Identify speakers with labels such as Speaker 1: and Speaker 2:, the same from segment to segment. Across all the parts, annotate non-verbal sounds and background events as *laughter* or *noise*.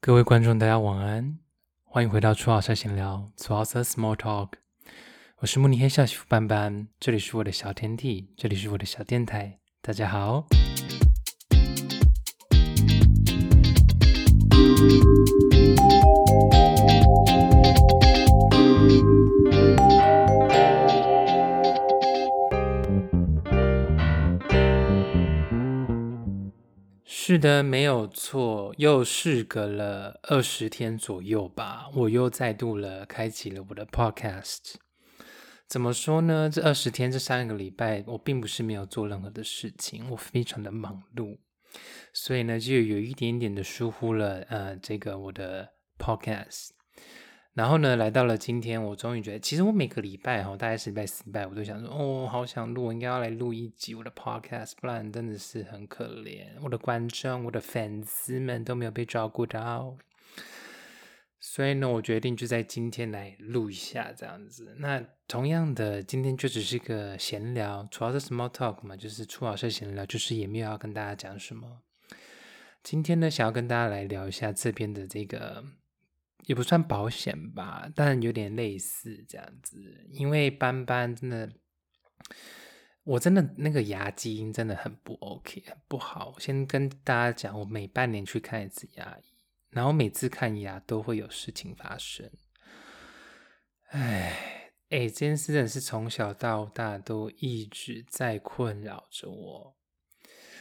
Speaker 1: 各位观众，大家晚安，欢迎回到初老师闲聊 t w s Small Talk。我是慕尼黑校媳妇班班，这里是我的小天地，这里是我的小电台。大家好。是的，没有错，又事隔了二十天左右吧，我又再度了开启了我的 podcast。怎么说呢？这二十天，这三个礼拜，我并不是没有做任何的事情，我非常的忙碌，所以呢，就有一点点的疏忽了，呃，这个我的 podcast。然后呢，来到了今天，我终于觉得，其实我每个礼拜哈，大概是礼拜四、礼拜我都想说，哦，好想录，我应该要来录一集我的 podcast，不然真的是很可怜，我的观众、我的粉丝们都没有被照顾到。所以呢，我决定就在今天来录一下这样子。那同样的，今天就只是个闲聊，主要是 small talk 嘛，就是初老师闲聊，就是也没有要跟大家讲什么。今天呢，想要跟大家来聊一下这边的这个。也不算保险吧，但有点类似这样子。因为斑斑真的，我真的那个牙基因真的很不 OK，很不好。先跟大家讲，我每半年去看一次牙医，然后每次看牙都会有事情发生。哎哎，这件事真的是从小到大都一直在困扰着我。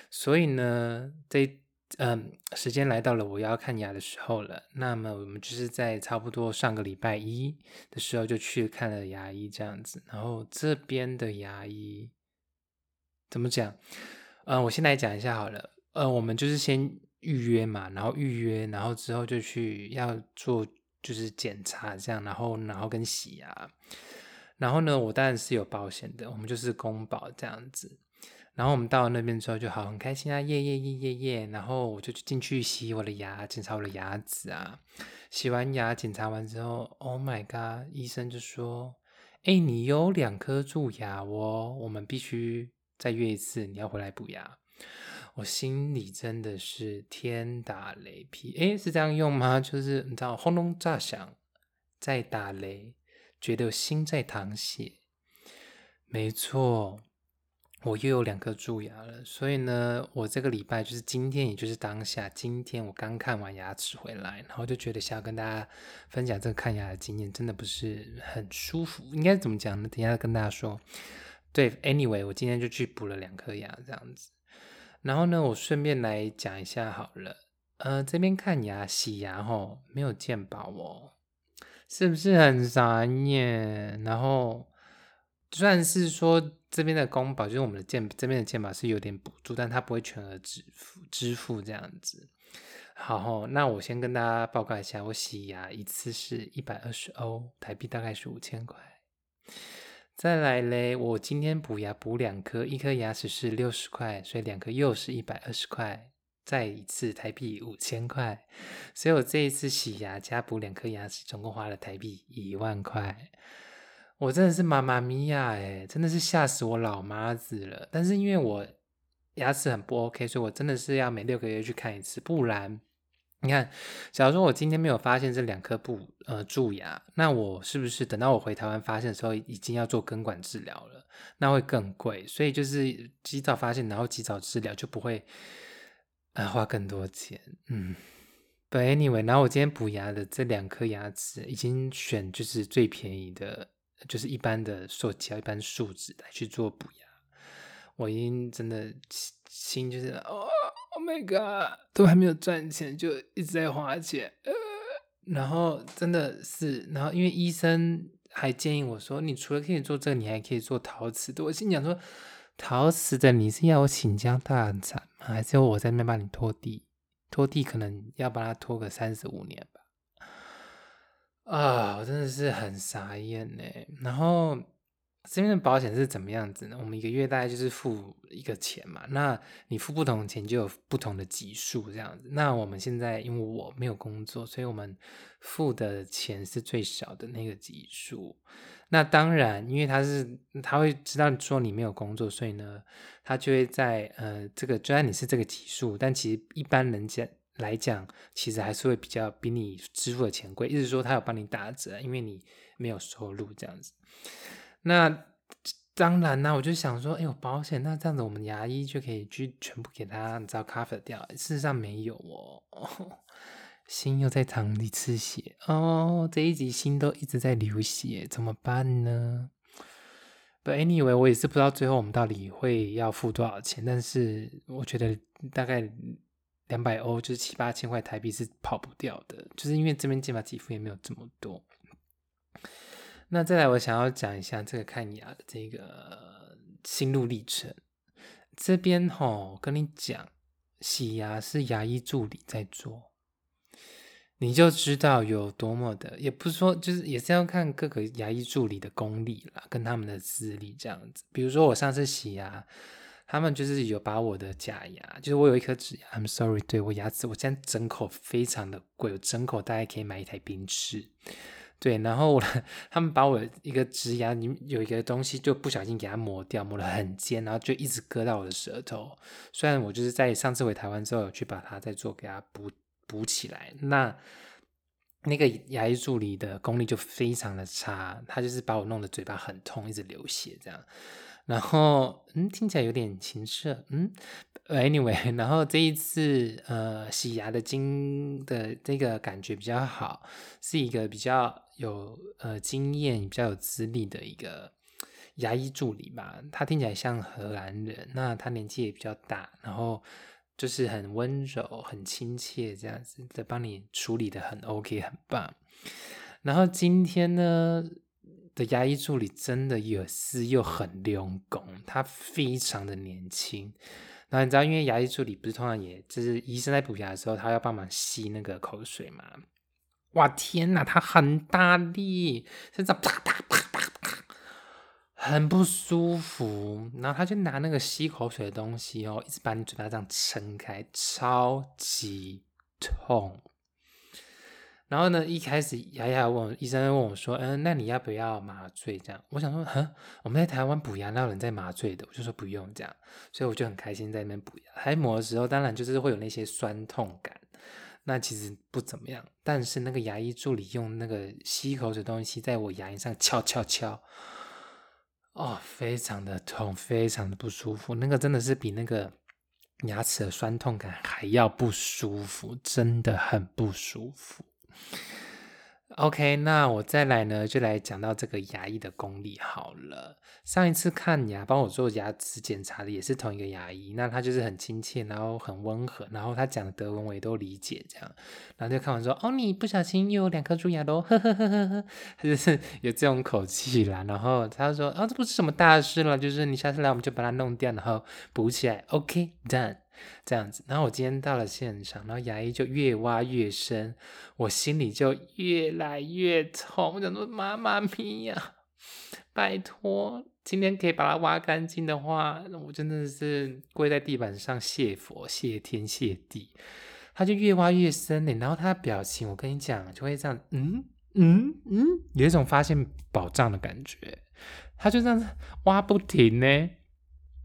Speaker 1: 所以呢，这。嗯，时间来到了我要看牙的时候了。那么我们就是在差不多上个礼拜一的时候就去看了牙医，这样子。然后这边的牙医怎么讲？嗯，我先来讲一下好了。呃，我们就是先预约嘛，然后预约，然后之后就去要做就是检查这样，然后然后跟洗牙。然后呢，我当然是有保险的，我们就是公保这样子。然后我们到了那边之后就好很开心啊，耶耶耶耶耶！然后我就进去洗我的牙，检查我的牙齿啊。洗完牙检查完之后，Oh my god！医生就说：“哎，你有两颗蛀牙哦，我们必须再约一次，你要回来补牙。”我心里真的是天打雷劈！哎，是这样用吗？就是你知道轰隆炸响，再打雷，觉得心在淌血。没错。我又有两颗蛀牙了，所以呢，我这个礼拜就是今天，也就是当下，今天我刚看完牙齿回来，然后就觉得想要跟大家分享这个看牙的经验，真的不是很舒服。应该怎么讲呢？等下跟大家说。对，anyway，我今天就去补了两颗牙，这样子。然后呢，我顺便来讲一下好了。呃，这边看牙、洗牙吼，没有健保哦，是不是很傻眼？然后。算是说这边的公保，就是我们的健这边的健保是有点补助，但它不会全额支付支付这样子。好，那我先跟大家报告一下，我洗牙一次是一百二十欧，台币大概是五千块。再来嘞，我今天补牙补两颗，一颗牙齿是六十块，所以两颗又是一百二十块，再一次台币五千块，所以我这一次洗牙加补两颗牙齿，总共花了台币一万块。我真的是妈妈咪呀，哎，真的是吓死我老妈子了。但是因为我牙齿很不 OK，所以我真的是要每六个月去看一次。不然，你看，假如说我今天没有发现这两颗不呃蛀牙，那我是不是等到我回台湾发现的时候，已经要做根管治疗了？那会更贵。所以就是及早发现，然后及早治疗，就不会呃花更多钱。嗯对 anyway，然后我今天补牙的这两颗牙齿，已经选就是最便宜的。就是一般的塑胶、一般树脂来去做补牙，我已经真的心就是哦，Oh my god，都还没有赚钱就一直在花钱，呃，然后真的是，然后因为医生还建议我说，你除了可以做这个，你还可以做陶瓷的。我心想说，陶瓷的你是要我请家荡产吗？还是要我在那边帮你拖地？拖地可能要帮他拖个三十五年吧。啊，我真的是很傻眼呢。然后这边的保险是怎么样子呢？我们一个月大概就是付一个钱嘛。那你付不同的钱就有不同的级数这样子。那我们现在因为我没有工作，所以我们付的钱是最少的那个级数。那当然，因为他是他会知道说你没有工作，所以呢，他就会在呃这个，虽然你是这个级数，但其实一般人家。来讲，其实还是会比较比你支付的钱贵。意思说他有帮你打折，因为你没有收入这样子。那当然啦，我就想说，哎呦，保险，那这样子我们牙医就可以去全部给他，你知道 cover 掉。事实上没有哦，*laughs* 心又在淌一次血哦，这一集心都一直在流血，怎么办呢？But anyway，我也是不知道最后我们到底会要付多少钱，但是我觉得大概两百欧，就是七八千块台币是跑不掉的，就是因为这边健保给付也没有这么多。那再来，我想要讲一下这个看牙的这个心路历程。这边吼，跟你讲，洗牙是牙医助理在做，你就知道有多么的，也不是说，就是也是要看各个牙医助理的功力啦，跟他们的资历这样子。比如说我上次洗牙，他们就是有把我的假牙，就是我有一颗智牙，I'm sorry，对我牙齿，我现在整口非常的贵，我整口大概可以买一台宾士。对，然后我他们把我一个植牙，里有一个东西就不小心给它磨掉，磨得很尖，然后就一直割到我的舌头。虽然我就是在上次回台湾之后有去把它再做给它补补起来，那那个牙医助理的功力就非常的差，他就是把我弄得嘴巴很痛，一直流血这样。然后嗯，听起来有点情色，嗯。Anyway，*laughs* 然后这一次呃洗牙的经的这个感觉比较好，是一个比较有呃经验、比较有资历的一个牙医助理吧。他听起来像荷兰人，那他年纪也比较大，然后就是很温柔、很亲切这样子的，帮你处理的很 OK，很棒。然后今天呢的牙医助理真的有是又很用功，他非常的年轻。那你知道，因为牙医助理不是通常也就是医生在补牙的时候，他要帮忙吸那个口水嘛？哇天哪，他很大力，是这啪啪啪啪啪，很不舒服。然后他就拿那个吸口水的东西哦，一直把你嘴巴这样撑开，超级痛。然后呢，一开始牙牙问医生问我说：“嗯，那你要不要麻醉？”这样，我想说：“哼，我们在台湾补牙，那有人在麻醉的？”我就说不用这样，所以我就很开心在那边补牙。还磨的时候，当然就是会有那些酸痛感，那其实不怎么样。但是那个牙医助理用那个吸口水东西在我牙龈上敲敲敲，哦，非常的痛，非常的不舒服。那个真的是比那个牙齿的酸痛感还要不舒服，真的很不舒服。OK，那我再来呢，就来讲到这个牙医的功力好了。上一次看牙，帮我做牙齿检查的也是同一个牙医，那他就是很亲切，然后很温和，然后他讲的德文我也都理解，这样，然后就看完说，哦，你不小心又有两颗蛀牙喽，呵呵呵呵呵，他就是 *laughs* 有这种口气啦。然后他说，哦，这不是什么大事了，就是你下次来我们就把它弄掉，然后补起来。OK，done。这样子，然后我今天到了现场，然后牙医就越挖越深，我心里就越来越痛。我想说，妈妈咪呀，拜托，今天可以把它挖干净的话，我真的是跪在地板上谢佛、谢天、谢地。他就越挖越深呢，然后他的表情，我跟你讲，就会这样，嗯嗯嗯，有一种发现宝藏的感觉。他就这样子挖不停呢，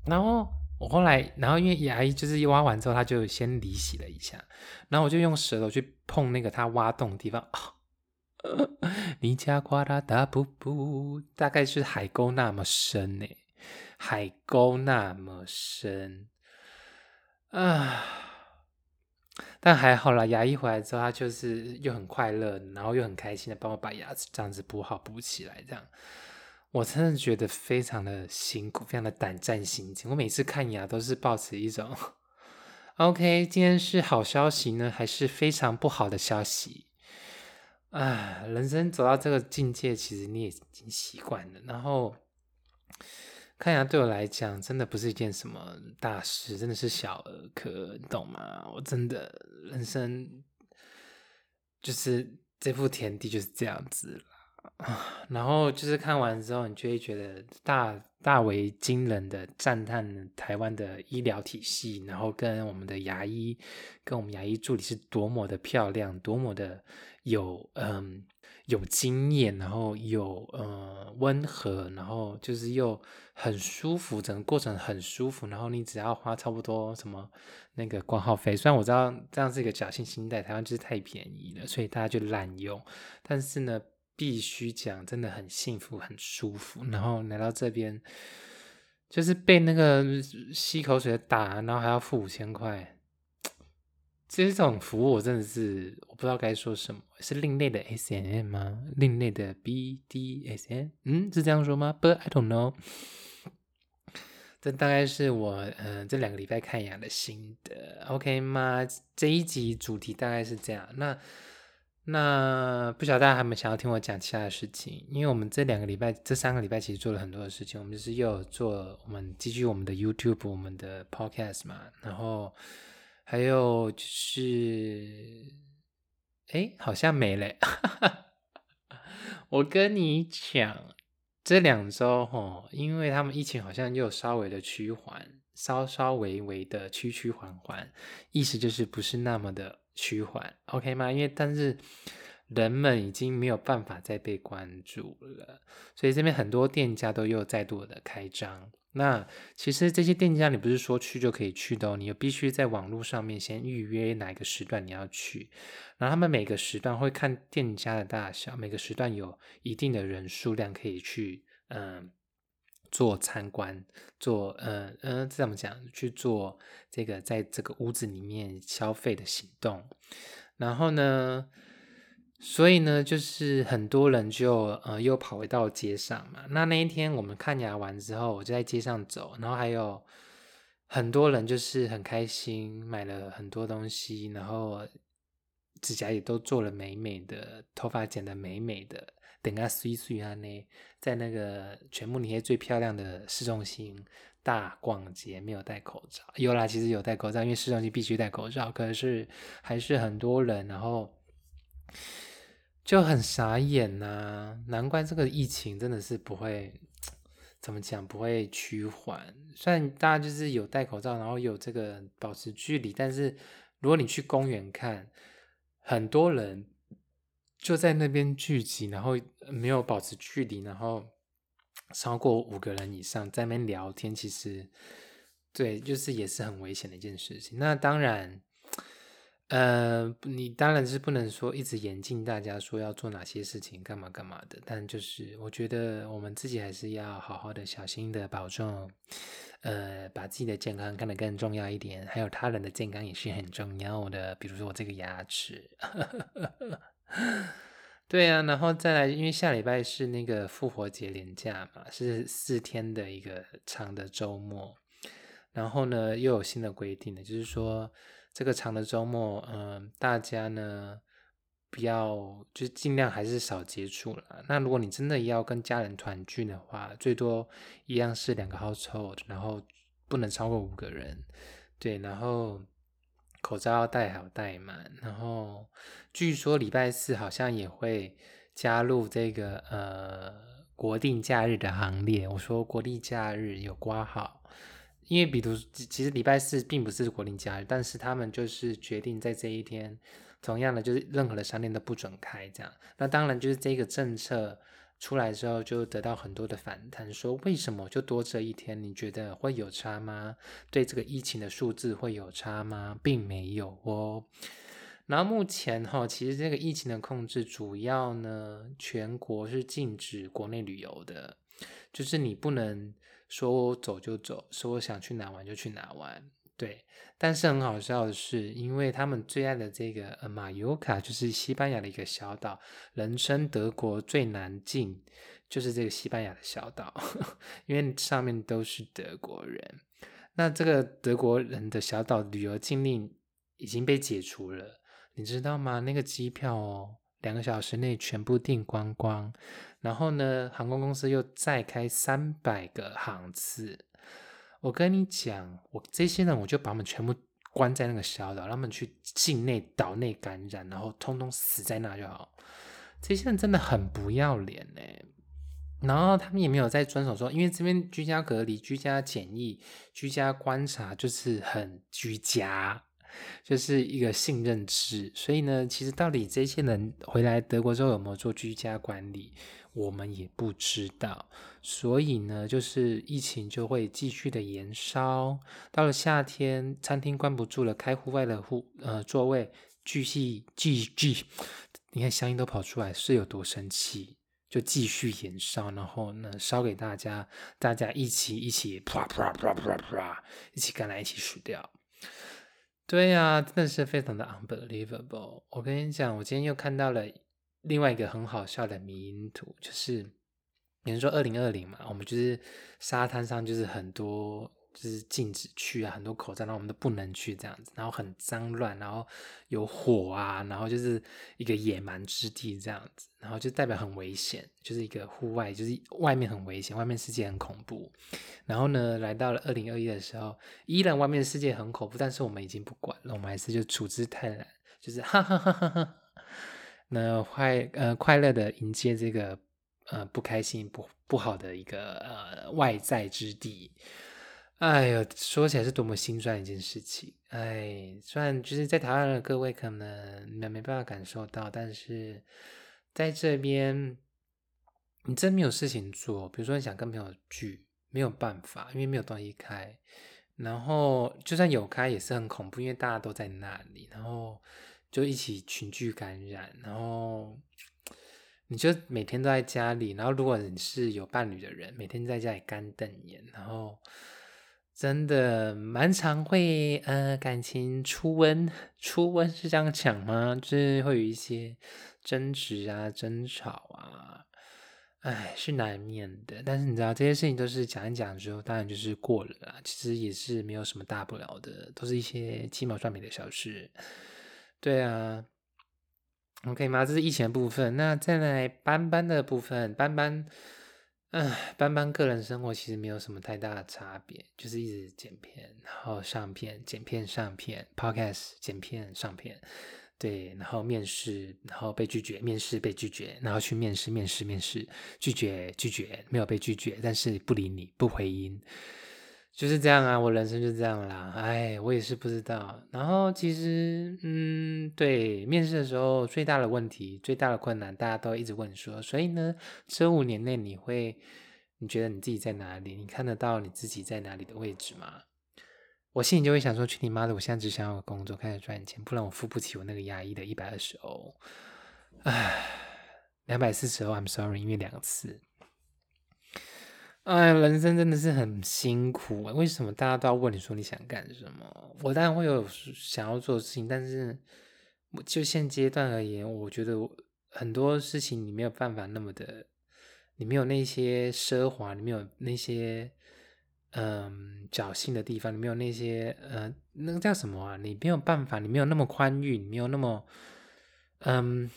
Speaker 1: 然后。我后来，然后因为牙医就是挖完之后，他就先离洗了一下，然后我就用舌头去碰那个他挖洞的地方啊，*laughs* 你家瓜啦大布布，大概是海沟那么深呢，海沟那么深。啊，但还好啦，牙医回来之后，他就是又很快乐，然后又很开心的帮我把牙齿这样子补好补起来，这样。我真的觉得非常的辛苦，非常的胆战心惊。我每次看牙都是抱持一种，*laughs* OK，今天是好消息呢，还是非常不好的消息？啊，人生走到这个境界，其实你也已经习惯了。然后看牙对我来讲，真的不是一件什么大事，真的是小儿科，你懂吗？我真的人生就是这副田地就是这样子了。啊 *sighs* 然后就是看完之后，你就会觉得大大为惊人的赞叹台湾的医疗体系，然后跟我们的牙医，跟我们牙医助理是多么的漂亮，多么的有嗯有经验，然后有嗯温和，然后就是又很舒服，整个过程很舒服，然后你只要花差不多什么那个挂号费，虽然我知道这样是一个侥幸心态，台湾就是太便宜了，所以大家就滥用，但是呢。必须讲，真的很幸福，很舒服。然后来到这边，就是被那个吸口水的打，然后还要付五千块。其实这种服务，我真的是我不知道该说什么，是另类的 S N M 吗？另类的 B D S N？嗯，是这样说吗？But I don't know。*laughs* 这大概是我嗯这两个礼拜看牙的心得。OK 吗？这一集主题大概是这样。那。那不晓得大家还没有想要听我讲其他的事情，因为我们这两个礼拜、这三个礼拜其实做了很多的事情。我们就是又有做我们继续我们的 YouTube、我们的 Podcast 嘛，然后还有就是，哎，好像没了。*laughs* 我跟你讲，这两周哈，因为他们疫情好像又稍微的趋缓，稍稍微微的曲曲缓缓，意思就是不是那么的。趋缓，OK 吗？因为但是人们已经没有办法再被关注了，所以这边很多店家都又再度的开张。那其实这些店家你不是说去就可以去的哦，你必须在网络上面先预约哪一个时段你要去，然后他们每个时段会看店家的大小，每个时段有一定的人数量可以去，嗯。做参观，做呃呃，这怎么讲？去做这个在这个屋子里面消费的行动。然后呢，所以呢，就是很多人就呃又跑回到街上嘛。那那一天我们看牙完之后，我就在街上走，然后还有很多人就是很开心，买了很多东西，然后指甲也都做了美美的，头发剪得美美的。等下碎碎啊呢，在那个全部那些最漂亮的市中心大逛街，没有戴口罩。有啦，其实有戴口罩，因为市中心必须戴口罩。可是还是很多人，然后就很傻眼呐。难怪这个疫情真的是不会怎么讲，不会趋缓。虽然大家就是有戴口罩，然后有这个保持距离，但是如果你去公园看，很多人。就在那边聚集，然后没有保持距离，然后超过五个人以上在那边聊天，其实对，就是也是很危险的一件事情。那当然，呃，你当然是不能说一直严禁大家说要做哪些事情，干嘛干嘛的。但就是我觉得我们自己还是要好好的、小心的保重，呃，把自己的健康看得更重要一点，还有他人的健康也是很重要的。比如说我这个牙齿。*laughs* 对啊，然后再来，因为下礼拜是那个复活节连假嘛，是四天的一个长的周末。然后呢，又有新的规定了，就是说这个长的周末，嗯，大家呢不要，就尽量还是少接触了。那如果你真的要跟家人团聚的话，最多一样是两个 household，然后不能超过五个人。对，然后。口罩要戴好戴满，然后据说礼拜四好像也会加入这个呃国定假日的行列。我说国定假日有挂号，因为比如其实礼拜四并不是国定假日，但是他们就是决定在这一天，同样的就是任何的商店都不准开这样。那当然就是这个政策。出来之后就得到很多的反弹，说为什么就多这一天？你觉得会有差吗？对这个疫情的数字会有差吗？并没有哦。然后目前哈，其实这个疫情的控制主要呢，全国是禁止国内旅游的，就是你不能说走就走，说想去哪玩就去哪玩。对，但是很好笑的是，因为他们最爱的这个呃马尤卡，就是西班牙的一个小岛，人称德国最难进，就是这个西班牙的小岛，*laughs* 因为上面都是德国人。那这个德国人的小岛旅游禁令已经被解除了，你知道吗？那个机票哦，两个小时内全部订光光，然后呢，航空公司又再开三百个航次。我跟你讲，我这些人我就把他们全部关在那个小岛，让他们去境内岛内感染，然后通通死在那就好。这些人真的很不要脸呢。然后他们也没有在遵守说，因为这边居家隔离、居家检疫、居家观察，就是很居家。就是一个信任制，所以呢，其实到底这些人回来德国之后有没有做居家管理，我们也不知道。所以呢，就是疫情就会继续的延烧。到了夏天，餐厅关不住了，开户外的户呃座位继续继续，你看乡音都跑出来，是有多生气？就继续延烧，然后呢烧给大家，大家一起一起啪啪啪啪啪，一起赶来一起死掉。对呀，真的是非常的 unbelievable。我跟你讲，我今天又看到了另外一个很好笑的迷因图，就是有人说二零二零嘛，我们就是沙滩上就是很多。就是禁止去啊，很多口罩，然后我们都不能去这样子，然后很脏乱，然后有火啊，然后就是一个野蛮之地这样子，然后就代表很危险，就是一个户外，就是外面很危险，外面世界很恐怖。然后呢，来到了二零二一的时候，依然外面世界很恐怖，但是我们已经不管了，我们还是就处之泰然，就是哈哈哈哈哈，那快呃快乐的迎接这个呃不开心不不好的一个呃外在之地。哎呦，说起来是多么心酸一件事情。哎，虽然就是在台湾的各位可能你们没办法感受到，但是在这边，你真没有事情做。比如说你想跟朋友聚，没有办法，因为没有东西开。然后就算有开，也是很恐怖，因为大家都在那里，然后就一起群聚感染。然后你就每天都在家里，然后如果你是有伴侣的人，每天在家里干瞪眼，然后。真的蛮常会呃感情初温，初温是这样讲吗？就是会有一些争执啊、争吵啊，哎，是难免的。但是你知道这些事情都是讲一讲之后，当然就是过了啦。其实也是没有什么大不了的，都是一些鸡毛蒜皮的小事。对啊，OK 吗？这是疫情部分。那再来斑斑的部分，斑斑。唉，班班个人生活其实没有什么太大的差别，就是一直剪片，然后上片，剪片上片，podcast 剪片上片，对，然后面试，然后被拒绝，面试被拒绝，然后去面试，面试面试，拒绝拒绝，没有被拒绝，但是不理你，不回音。就是这样啊，我人生就这样啦。哎，我也是不知道。然后其实，嗯，对，面试的时候最大的问题、最大的困难，大家都一直问说，所以呢，这五年内你会，你觉得你自己在哪里？你看得到你自己在哪里的位置吗？我心里就会想说，去你妈的！我现在只想要工作，开始赚钱，不然我付不起我那个牙医的一百二十欧。唉，两百四十欧，I'm sorry，因为两次。哎，人生真的是很辛苦为什么大家都要问你说你想干什么？我当然会有想要做的事情，但是就现阶段而言，我觉得很多事情你没有办法那么的，你没有那些奢华，你没有那些嗯侥幸的地方，你没有那些呃那个叫什么啊？你没有办法，你没有那么宽裕，你没有那么嗯，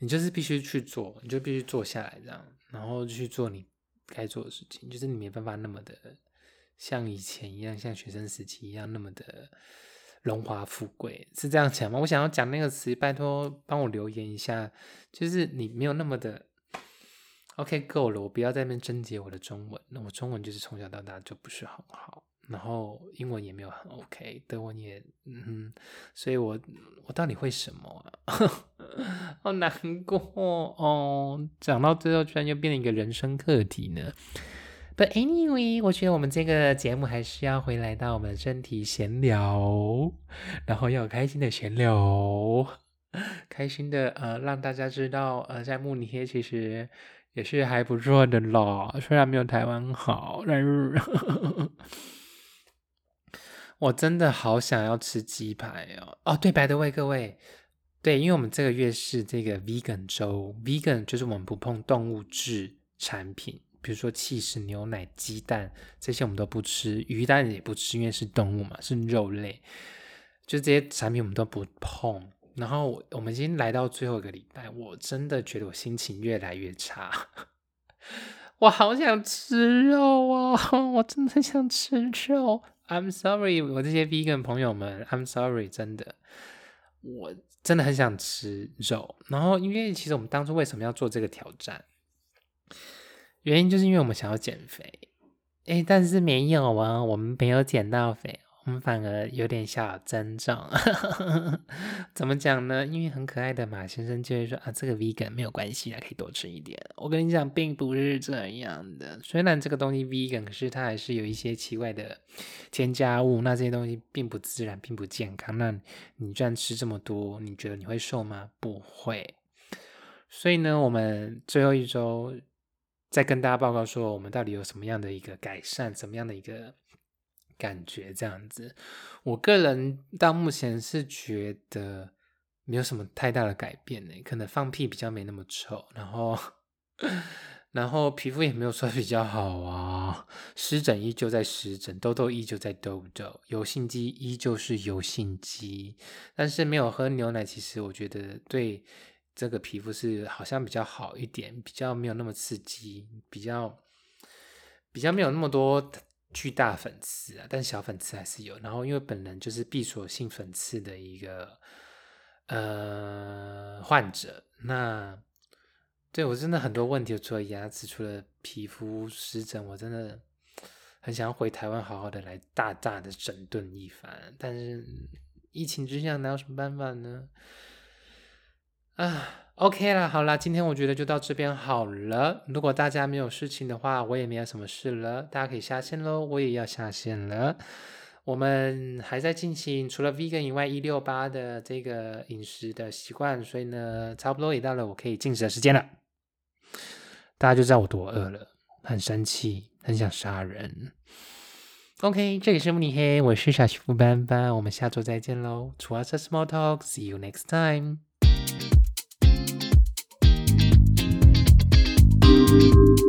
Speaker 1: 你就是必须去做，你就必须坐下来这样，然后去做你。该做的事情，就是你没办法那么的像以前一样，像学生时期一样那么的荣华富贵，是这样讲吗？我想要讲那个词，拜托帮我留言一下，就是你没有那么的 OK 够了，我不要在那边贞结我的中文，那我中文就是从小到大就不是很好。然后英文也没有很 OK，德文也嗯，所以我我到底会什么？*laughs* *laughs* 好难过哦！讲到最后居然又变成一个人生课题呢。But anyway，我觉得我们这个节目还是要回来到我们的身体闲聊，然后要有开心的闲聊，开心的呃让大家知道呃在慕尼黑其实也是还不错的啦，虽然没有台湾好，但是。*laughs* 我真的好想要吃鸡排哦！哦，对，白的喂各位，对，因为我们这个月是这个 vegan 周，vegan 就是我们不碰动物质产品，比如说气势、牛奶、鸡蛋这些我们都不吃，鱼蛋也不吃，因为是动物嘛，是肉类，就这些产品我们都不碰。然后我们已经来到最后一个礼拜，我真的觉得我心情越来越差，我好想吃肉啊！我真的想吃肉。I'm sorry，我这些 vegan 朋友们，I'm sorry，真的，我真的很想吃肉。然后，因为其实我们当初为什么要做这个挑战，原因就是因为我们想要减肥。哎，但是没有啊，我们没有减到肥。我们反而有点小增重，*laughs* 怎么讲呢？因为很可爱的马先生就会说啊，这个 vegan 没有关系啊，可以多吃一点。我跟你讲，并不是这样的。虽然这个东西 vegan，可是它还是有一些奇怪的添加物，那这些东西并不自然，并不健康。那你居然吃这么多，你觉得你会瘦吗？不会。所以呢，我们最后一周再跟大家报告说，我们到底有什么样的一个改善，怎么样的一个。感觉这样子，我个人到目前是觉得没有什么太大的改变呢，可能放屁比较没那么臭，然后然后皮肤也没有说比较好啊，湿疹依旧在湿疹，痘痘依旧在痘痘，油性肌依旧是油性肌，但是没有喝牛奶，其实我觉得对这个皮肤是好像比较好一点，比较没有那么刺激，比较比较没有那么多。巨大粉刺啊，但小粉刺还是有。然后因为本人就是闭锁性粉刺的一个呃患者，那对我真的很多问题，除了牙齿，除了皮肤湿疹，我真的很想回台湾好好的来大大的整顿一番。但是疫情之下哪有什么办法呢？啊。OK 啦，好啦，今天我觉得就到这边好了。如果大家没有事情的话，我也没有什么事了，大家可以下线喽，我也要下线了。我们还在进行除了 vegan 以外一六八的这个饮食的习惯，所以呢，差不多也到了我可以进食的时间了。大家就知道我多饿了，很生气，很想杀人。OK，这里是慕尼黑，我是小媳妇班班，我们下周再见喽。除了这 small talk，see you next time。Música